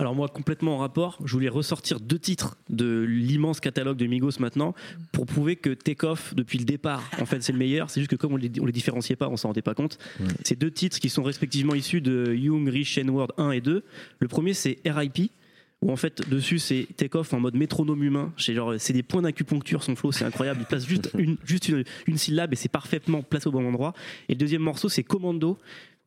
Alors moi, complètement en rapport, je voulais ressortir deux titres de l'immense catalogue de Migos maintenant pour prouver que Takeoff, depuis le départ, en fait, c'est le meilleur. C'est juste que comme on les, on les différenciait pas, on s'en rendait pas compte. C'est deux titres qui sont respectivement issus de Young, Rich, N-Word 1 et 2. Le premier, c'est RIP. Où en fait dessus c'est take-off en mode métronome humain, c'est genre c'est des points d'acupuncture son flow, c'est incroyable, il place juste une juste une, une syllabe et c'est parfaitement placé au bon endroit. Et le deuxième morceau c'est Commando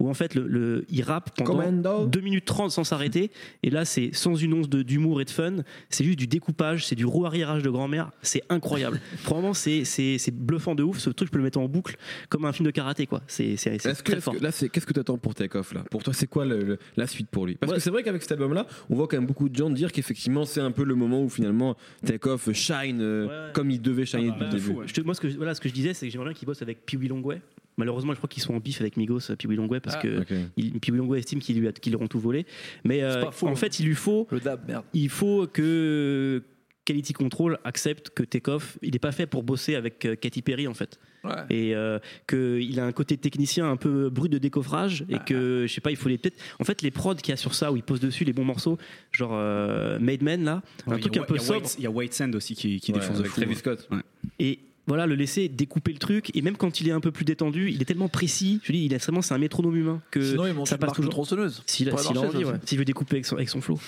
où en fait le, le- il rappe pendant Commando. 2 minutes 30 sans s'arrêter et là c'est sans une once d'humour et de fun c'est juste du découpage c'est du rouarriérage de grand-mère c'est incroyable vraiment c'est c'est c'est bluffant de ouf ce truc je peux le mettre en boucle comme un film de karaté quoi c'est c'est c'est Est-ce que, très est-ce fort que- là, c'est qu'est-ce que tu attends pour Takeoff là? Pour toi, c'est quoi le- le- la suite pour lui? Parce Ouais. que c'est vrai qu'avec cet album-là, on voit quand même beaucoup de gens dire qu'effectivement, c'est un peu le moment où finalement Takeoff shine euh, Ouais. comme il devait shiner Ah bah, depuis le de début. fou, ouais. Je te- moi, ce que, voilà, ce que je disais, c'est que j'aimerais bien qu'ils bossent avec Pee-Wee Longway. Malheureusement, je crois qu'ils sont en bif avec Migos, Pee-Wee Longway, parce Ah, que Ok. il, Pee-Wee Longway estime qu'ils lui, a- qu'ils leur ont tout volé. Mais euh, faux, en hein. fait, il lui faut, Le dab, merde. il faut que Quality Control accepte que Takeoff, il n'est pas fait pour bosser avec euh, Katy Perry, en fait. Ouais. Et euh, qu'il a un côté technicien un peu brut de décoffrage, et que, je sais pas, il faut les peut-être. En fait, les prods qu'il y a sur ça, où il pose dessus les bons morceaux, genre euh, Made Men, là, un truc a- un peu il y a sobre. Il y a White Sand aussi qui, qui Ouais, défonce de avec fou. Travis Scott. Ouais. et voilà le laisser découper le truc et même quand il est un peu plus détendu il est tellement précis je dis il est vraiment c'est un métronome humain que Sinon, ça passe toujours tronçonneuse. s'il a, pourrait s'il a marcher, envie ça ouais. aussi. s'il veut découper avec son, avec son flow